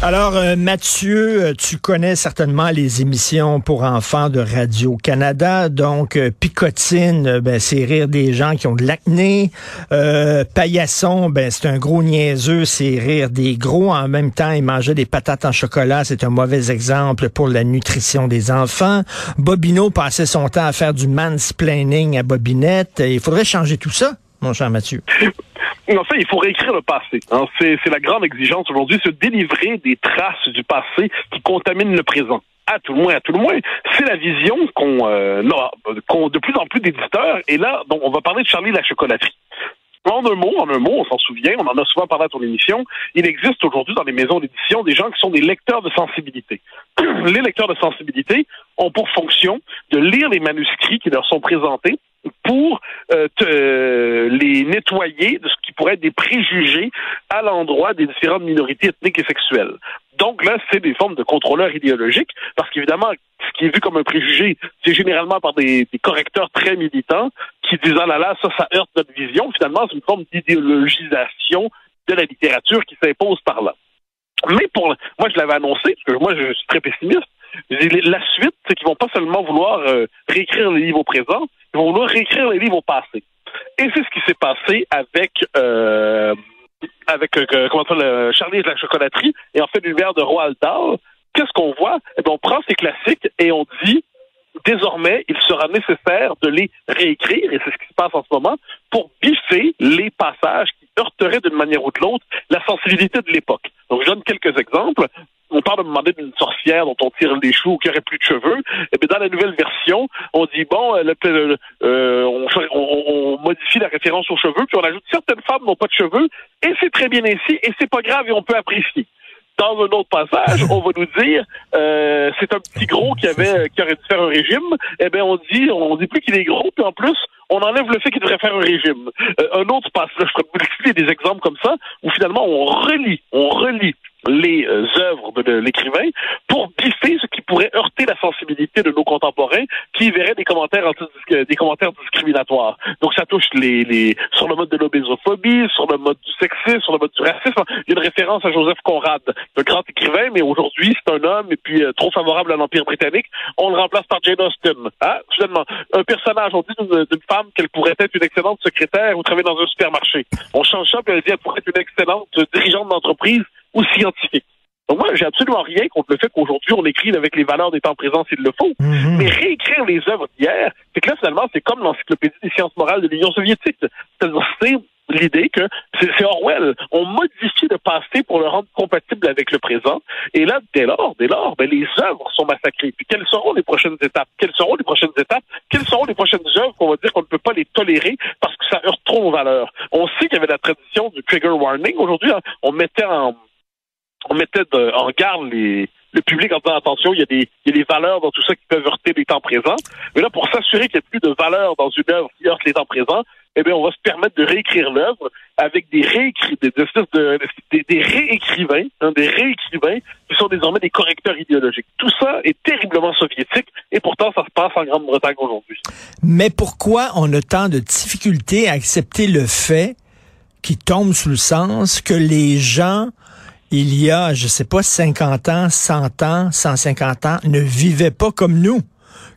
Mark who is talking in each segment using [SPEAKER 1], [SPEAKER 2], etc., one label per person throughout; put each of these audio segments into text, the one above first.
[SPEAKER 1] Alors, euh, Mathieu, euh, tu connais certainement les émissions pour enfants de Radio-Canada. Donc, euh, Picotine, ben, c'est rire des gens qui ont de l'acné. Paillasson, ben, c'est un gros niaiseux, c'est rire des gros. En même temps, il mangeait des patates en chocolat. C'est un mauvais exemple pour la nutrition des enfants. Bobino passait son temps à faire du mansplaining à Bobinette. Il faudrait changer tout ça, mon cher Mathieu.
[SPEAKER 2] En fait, il faut réécrire le passé. hein. C'est la grande exigence aujourd'hui, se délivrer des traces du passé qui contaminent le présent. À tout le moins, à tout le moins, c'est la vision qu'on euh, a- qu'ont de plus en plus d'éditeurs. Et là, donc, on va parler de Charlie la chocolaterie. En un mot, en un mot, on s'en souvient, on en a souvent parlé à ton émission, il existe aujourd'hui dans les maisons d'édition des gens qui sont des lecteurs de sensibilité. les lecteurs de sensibilité ont pour fonction de lire les manuscrits qui leur sont présentés pour euh, euh, les nettoyer de ce qui pourrait être des préjugés à l'endroit des différentes minorités ethniques et sexuelles. Donc là, c'est des formes de contrôleurs idéologiques, parce qu'évidemment, ce qui est vu comme un préjugé, c'est généralement par des, correcteurs très militants qui disent ah là là, ça, ça heurte notre vision. Finalement, c'est une forme d'idéologisation de la littérature qui s'impose par là. Mais pour moi, je l'avais annoncé, parce que moi, je suis très pessimiste. La suite, c'est qu'ils vont pas seulement vouloir euh, réécrire les livres au présent, ils vont vouloir réécrire les livres au passé. Et c'est ce qui s'est passé avec euh, avec euh, comment ça, le Charlie et la chocolaterie et en fait l'univers de Roald Dahl. Qu'est-ce qu'on voit? Eh bien, on prend ces classiques et on dit désormais, il sera nécessaire de les réécrire, et c'est ce qui se passe en ce moment, pour biffer les passages qui heurteraient d'une manière ou de l'autre la sensibilité de l'époque. Donc, je donne quelques exemples. Parle de demander d'une sorcière dont on tire les choux qui aurait plus de cheveux. Et bien, dans la nouvelle version, on dit bon, euh, euh, on, modifie la référence aux cheveux, puis on ajoute certaines femmes n'ont pas de cheveux, et c'est très bien ainsi, et c'est pas grave, et on peut apprécier dans un autre passage, on va nous dire euh, c'est un petit gros qui avait qui aurait dû faire un régime. Eh bien, on dit on dit plus qu'il est gros, puis en plus on enlève le fait qu'il devrait faire un régime. Un autre passage, je pourrais vous expliquer des exemples comme ça où finalement on relie on relie les euh, œuvres de, l'écrivain pour biffer ce qui pourrait heurter la sensibilité de nos contemporains qui verraient des commentaires anti- des commentaires discriminatoires. Donc ça touche les, les sur le mode de l'obésophobie, sur le mode du sexisme, sur le mode du racisme. Il y a une référence à Joseph Conrad, le grand écrivain, mais aujourd'hui c'est un homme et puis euh, trop favorable à l'Empire britannique. On le remplace par Jane Austen. Hein? Finalement, un personnage, on dit d'une femme qu'elle pourrait être une excellente secrétaire ou travailler dans un supermarché. On change ça puis elle dit elle pourrait être une excellente dirigeante d'entreprise ou scientifique. Donc moi, j'ai absolument rien contre le fait qu'aujourd'hui, on écrive avec les valeurs des temps présents s'il le faut. Mais réécrire les œuvres d'hier, c'est que là, finalement, c'est comme l'encyclopédie des sciences morales de l'Union soviétique. C'est-à-dire, c'est l'idée que c'est Orwell. On modifie le passé pour le rendre compatible avec le présent. Et là, dès lors, dès lors, ben, les œuvres sont massacrées. Puis quelles seront les prochaines étapes? Quelles seront les prochaines étapes? Quelles seront les prochaines œuvres qu'on va dire qu'on ne peut pas les tolérer parce que ça heurte trop nos valeurs? On sait qu'il y avait la tradition du trigger warning. Aujourd'hui, hein, on mettait en, on mettait de- en garde le public en disant attention, il y, a des, valeurs dans tout ça qui peuvent heurter les temps présents. Mais là, pour s'assurer qu'il n'y a plus de valeurs dans une œuvre qui heurte les temps présents, eh bien, on va se permettre de réécrire l'œuvre avec des réécrits, des, des, des réécrivains, hein, des réécrivains qui sont désormais des correcteurs idéologiques. Tout ça est terriblement soviétique et pourtant, ça se passe en Grande-Bretagne aujourd'hui.
[SPEAKER 1] Mais pourquoi on a tant de difficultés à accepter le fait qui tombe sous le sens que les gens, il y a, je sais pas, 50 ans, 100 ans, 150 ans, ne vivaient pas comme nous?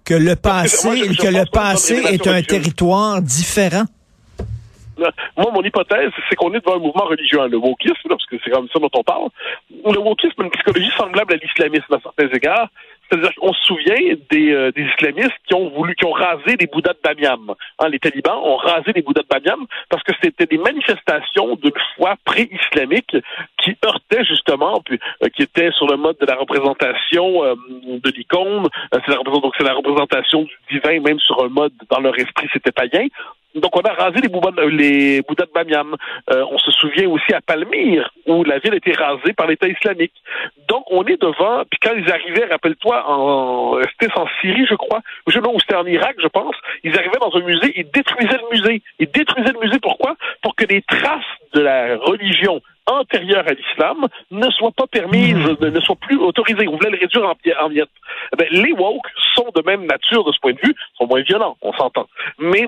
[SPEAKER 1] Que le passé,
[SPEAKER 2] moi, je- je
[SPEAKER 1] que le passé est un territoire différent?
[SPEAKER 2] moi, mon hypothèse, c'est qu'on est devant un mouvement religieux, hein, le wokisme, là, parce que c'est comme ça dont on parle. Le wokisme a une psychologie semblable à l'islamisme à certains égards. C'est-à-dire qu'on se souvient des, euh, des islamistes qui ont voulu, qui ont rasé les bouddhas de Bamiyan. Hein, les talibans ont rasé les bouddhas de Bamiyan parce que c'était des manifestations de foi pré-islamique qui heurtaient justement, puis, euh, qui étaient sur le mode de la représentation euh, de l'icône. C'est la, donc c'est la représentation du divin, même sur un mode dans leur esprit, c'était païen. Donc, on a rasé les Bouddhas, les Bouddhas de Bamiyan. Euh, on se souvient aussi à Palmyre, où la ville a été rasée par l'État islamique. Donc, on est devant, puis quand ils arrivaient, rappelle-toi, en, c'était en Syrie, je crois, ou non, c'était en Irak, je pense, ils arrivaient dans un musée, ils détruisaient le musée. Ils détruisaient le musée, pourquoi? Pour que les traces de la religion antérieure à l'islam ne soient pas permises, ne, ne soient plus autorisées. On voulait le réduire en miettes. Eh ben, les woke sont de même nature de ce point de vue, sont moins violents, on s'entend. Mais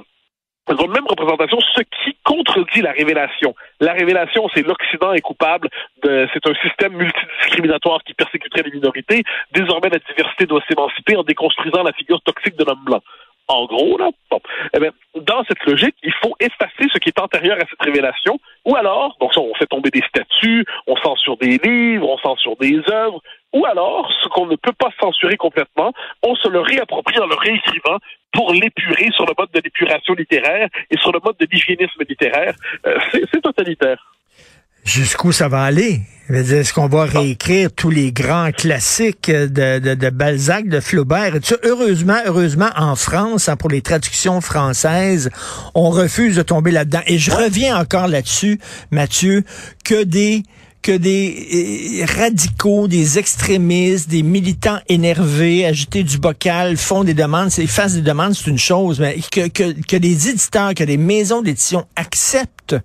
[SPEAKER 2] ils ont la même représentation, ce qui contredit la révélation. La révélation, c'est l'Occident est coupable, c'est un système multidiscriminatoire qui persécuterait les minorités. Désormais, la diversité doit s'émanciper en déconstruisant la figure toxique de l'homme blanc. En gros, là, bon. Eh bien, dans cette logique, il faut effacer ce qui est antérieur à cette révélation, ou alors, donc on fait tomber des statuts, on censure des livres, on censure des œuvres, ou alors, ce qu'on ne peut pas censurer complètement, on se le réapproprie en le réécrivant pour l'épurer sur le mode de l'épuration littéraire et sur le mode de l'hygiénisme littéraire. Euh, c'est totalitaire.
[SPEAKER 1] Jusqu'où ça va aller? Est-ce qu'on va réécrire tous les grands classiques de, de, de Balzac, de Flaubert? Et tout ça? Heureusement, heureusement, en France, hein, pour les traductions françaises, on refuse de tomber là-dedans. Et je reviens encore là-dessus, Mathieu, que des que des euh, radicaux, des extrémistes, des militants énervés, agités du bocal, font des demandes, fassent des demandes, c'est une chose, mais que, que, que des éditeurs, que des maisons d'édition acceptent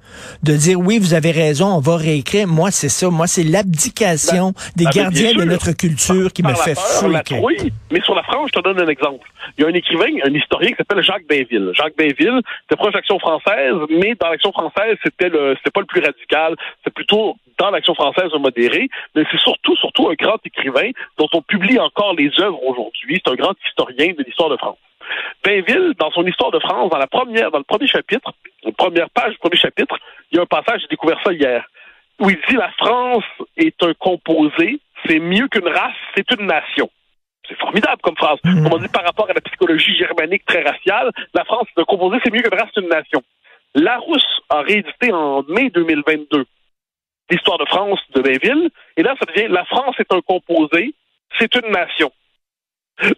[SPEAKER 1] de dire oui, vous avez raison, on va réécrire. Moi, c'est ça. Moi, c'est l'abdication des
[SPEAKER 2] Ah, mais
[SPEAKER 1] gardiens de notre culture qui me
[SPEAKER 2] Par la
[SPEAKER 1] fait freaker.
[SPEAKER 2] trouille. Mais sur la France, je te donne un exemple. Il y a un écrivain, un historien qui s'appelle Jacques Bainville. Jacques Bainville, c'était proche d'Action française, mais dans l'Action française, c'était le, c'était pas le plus radical. C'est plutôt dans l'Action française un modéré. Mais c'est surtout, surtout un grand écrivain dont on publie encore les œuvres aujourd'hui. C'est un grand historien de l'histoire de France. Bainville, dans son histoire de France, dans la première, dans le premier chapitre, la première page du premier chapitre, il y a un passage, j'ai découvert ça hier, où il dit la France est un composé, c'est mieux qu'une race, c'est une nation. C'est formidable comme phrase. Comme on dit par rapport à la psychologie germanique très raciale, la France est un composé, c'est mieux qu'une race, c'est une nation. Larousse a réédité en mai 2022 l'histoire de France de Bainville, et là, ça devient la France est un composé, c'est une nation.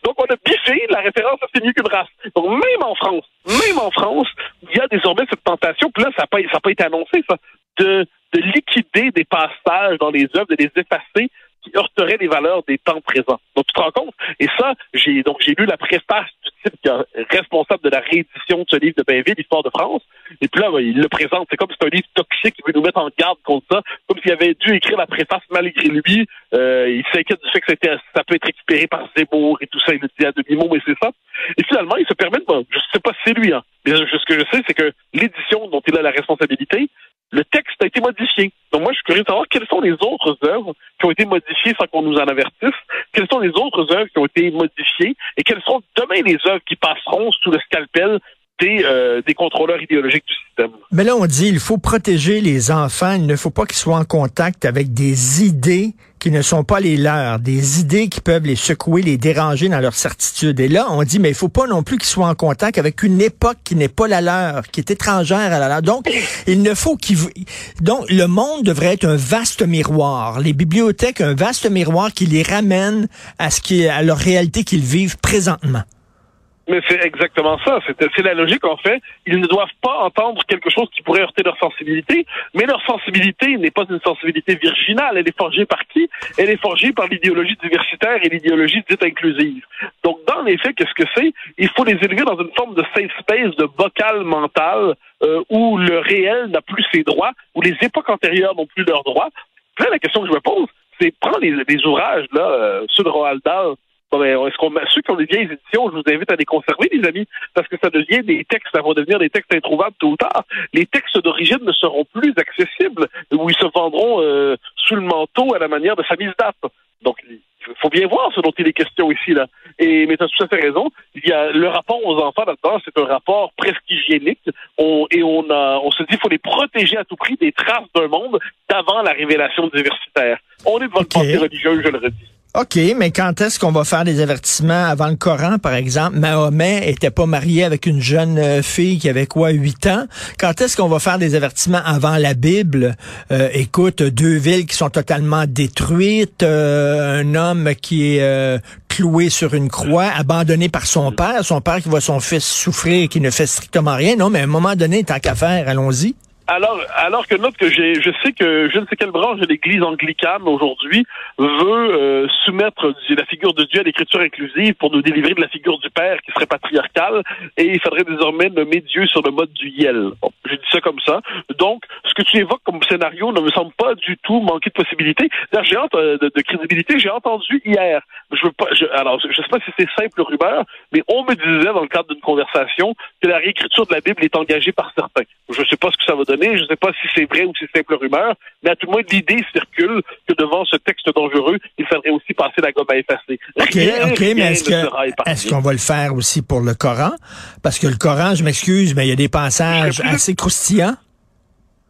[SPEAKER 2] Donc, on a biffé la référence à c'est mieux qu'une race. Donc, même en France, même en France, il y a désormais cette tentation, puis là, ça n'a pas, été annoncé, ça, de liquider des passages dans les œuvres, de les effacer, qui heurteraient les valeurs des temps présents. Donc, tu te rends compte? Et ça, j'ai, donc, j'ai lu la préface du type qui est responsable de la réédition de ce livre de Bainville, Histoire de France. Et puis là, il le présente. C'est comme si c'est un livre toxique qui veut nous mettre en garde contre ça. Comme s'il avait dû écrire la préface malgré lui. Euh, il s'inquiète du fait que ça peut être récupéré par Zemmour et tout ça. Il le dit à demi-mot, mais c'est ça. Et finalement, il se permet de, bon, je sais pas si c'est lui, hein. Mais ce que je sais, c'est que l'édition dont il a la responsabilité, le texte a été modifié. Donc moi, je suis curieux de savoir quelles sont les autres œuvres qui ont été modifiées sans qu'on nous en avertisse, quelles sont les autres œuvres qui ont été modifiées et quelles sont demain les œuvres qui passeront sous le scalpel des, euh, contrôleurs idéologiques du système?
[SPEAKER 1] Mais là, on dit il faut protéger les enfants. Il ne faut pas qu'ils soient en contact avec des idées qui ne sont pas les leurs, des idées qui peuvent les secouer, les déranger dans leur certitude. Et là, on dit, mais il faut pas non plus qu'ils soient en contact avec une époque qui n'est pas la leur, qui est étrangère à la leur. Donc, il ne faut qu'ils... Donc, le monde devrait être un vaste miroir. Les bibliothèques, un vaste miroir qui les ramène à ce qui est, à leur réalité qu'ils vivent présentement.
[SPEAKER 2] Mais c'est exactement ça. C'est la logique, en fait. Ils ne doivent pas entendre quelque chose qui pourrait heurter leur sensibilité, mais leur sensibilité n'est pas une sensibilité virginale. Elle est forgée par qui? Elle est forgée par l'idéologie diversitaire et l'idéologie dite inclusive. Donc, dans les faits, qu'est-ce que c'est? Il faut les élever dans une forme de safe space, de bocal mental, euh, où le réel n'a plus ses droits, où les époques antérieures n'ont plus leurs droits. Là, la question que je me pose, c'est prendre les, les ouvrages, là, euh, ceux de Roald Dahl, Bon, est-ce qu'on, ceux qui ont des vieilles éditions, je vous invite à les conserver, les amis, parce que ça devient des textes, ça va devenir des textes introuvables tôt ou tard. Les textes d'origine ne seront plus accessibles, ou ils se vendront euh, sous le manteau à la manière de Samizdat. Donc, il faut bien voir ce dont il est question ici, là. Et, mais tu as tout à fait raison. Il y a le rapport aux enfants là-dedans, c'est un rapport presque hygiénique. On, et on, a, on se dit qu'il faut les protéger à tout prix des traces d'un monde d'avant la révélation diversitaire. On est devant
[SPEAKER 1] Okay.
[SPEAKER 2] le pensée religieuse, je le redis.
[SPEAKER 1] OK, mais quand est-ce qu'on va faire des avertissements avant le Coran, par exemple? Mahomet était pas marié avec une jeune euh, fille qui avait quoi, 8 ans? Quand est-ce qu'on va faire des avertissements avant la Bible? Euh, écoute, deux villes qui sont totalement détruites, euh, un homme qui est euh, cloué sur une croix, abandonné par son père, son père qui voit son fils souffrir et qui ne fait strictement rien. Non, mais à un moment donné, tant qu'à faire, allons-y.
[SPEAKER 2] Alors, alors que note que je sais que je ne sais quelle branche de l'Église anglicane aujourd'hui veut euh, soumettre la figure de Dieu à l'écriture inclusive pour nous délivrer de la figure du Père qui serait patriarcale et il faudrait désormais nommer Dieu sur le mode du Yel. Bon, j'ai dit ça comme ça. Donc, ce que tu évoques comme scénario ne me semble pas du tout manquer de possibilités. J'ai hâte, euh, de, de crédibilité. J'ai entendu hier. Je veux pas. Je, alors, je, je sais pas si c'est simple rumeur, mais on me disait dans le cadre d'une conversation que la réécriture de la Bible est engagée par certains. Je sais pas ce que ça va donner. Je sais pas si c'est vrai ou si c'est simple rumeur, mais à tout le moins l'idée circule que devant ce texte dangereux, il faudrait aussi passer la gomme à effacer.
[SPEAKER 1] OK,
[SPEAKER 2] Rien,
[SPEAKER 1] OK,
[SPEAKER 2] rien
[SPEAKER 1] mais est-ce
[SPEAKER 2] ne
[SPEAKER 1] que est-ce qu'on va le faire aussi pour le Coran? Parce que le Coran, je m'excuse, mais il y a des passages assez croustillants.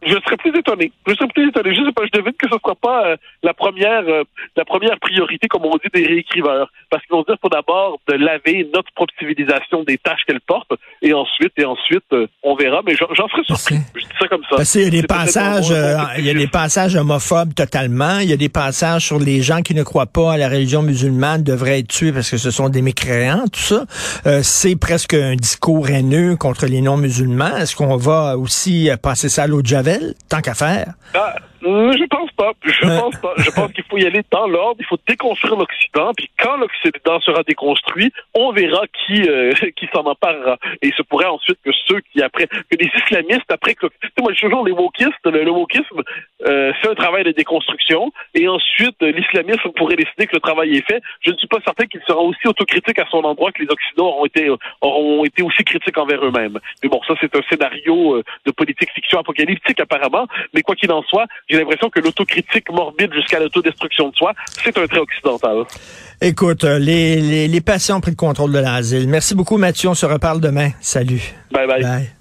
[SPEAKER 2] Je serais plus étonné. Je serais plus étonné. Je sais pas, je devine que ce ne sera pas euh, la première euh, la première priorité, comme on dit, des réécriveurs. Parce qu'ils vont dire faut d'abord de laver notre propre civilisation des tâches qu'elle porte, et ensuite, et ensuite, euh, on verra. Mais j'en serais surpris. Je dis ça comme ça.
[SPEAKER 1] Parce qu'il y a des passages, euh, il y a des passages homophobes totalement. Il y a des passages sur les gens qui ne croient pas à la religion musulmane devraient être tués parce que ce sont des mécréants, tout ça. Euh, c'est presque un discours haineux contre les non-musulmans. Est-ce qu'on va aussi euh, passer ça à l'eau de Javel, tant qu'à faire?
[SPEAKER 2] Ah, je pense pas. Je
[SPEAKER 1] Euh.
[SPEAKER 2] pense pas. Je pense qu'il faut y aller dans l'ordre. Il faut déconstruire l'Occident. Puis quand l'Occident sera déconstruit, on verra qui euh, qui s'en emparera. Et il se pourrait ensuite que ceux qui après que les islamistes après que tu sais, moi je dis toujours les wokistes, le, le wokisme euh, c'est un travail de déconstruction. Et ensuite euh, l'islamisme pourrait décider que le travail est fait. Je ne suis pas certain qu'il sera aussi autocritique à son endroit que les Occidentaux auront été auront été aussi critiques envers eux-mêmes. Mais bon, ça c'est un scénario euh, de politique fiction apocalyptique apparemment. Mais quoi qu'il en soit, j'ai l'impression que l'autocritique morbide jusqu'à l'autodestruction de soi, c'est un trait occidental.
[SPEAKER 1] Écoute, euh, les, les, les patients ont pris le contrôle de l'asile. Merci beaucoup, Mathieu. On se reparle demain. Salut.
[SPEAKER 2] Bye bye.
[SPEAKER 1] Bye.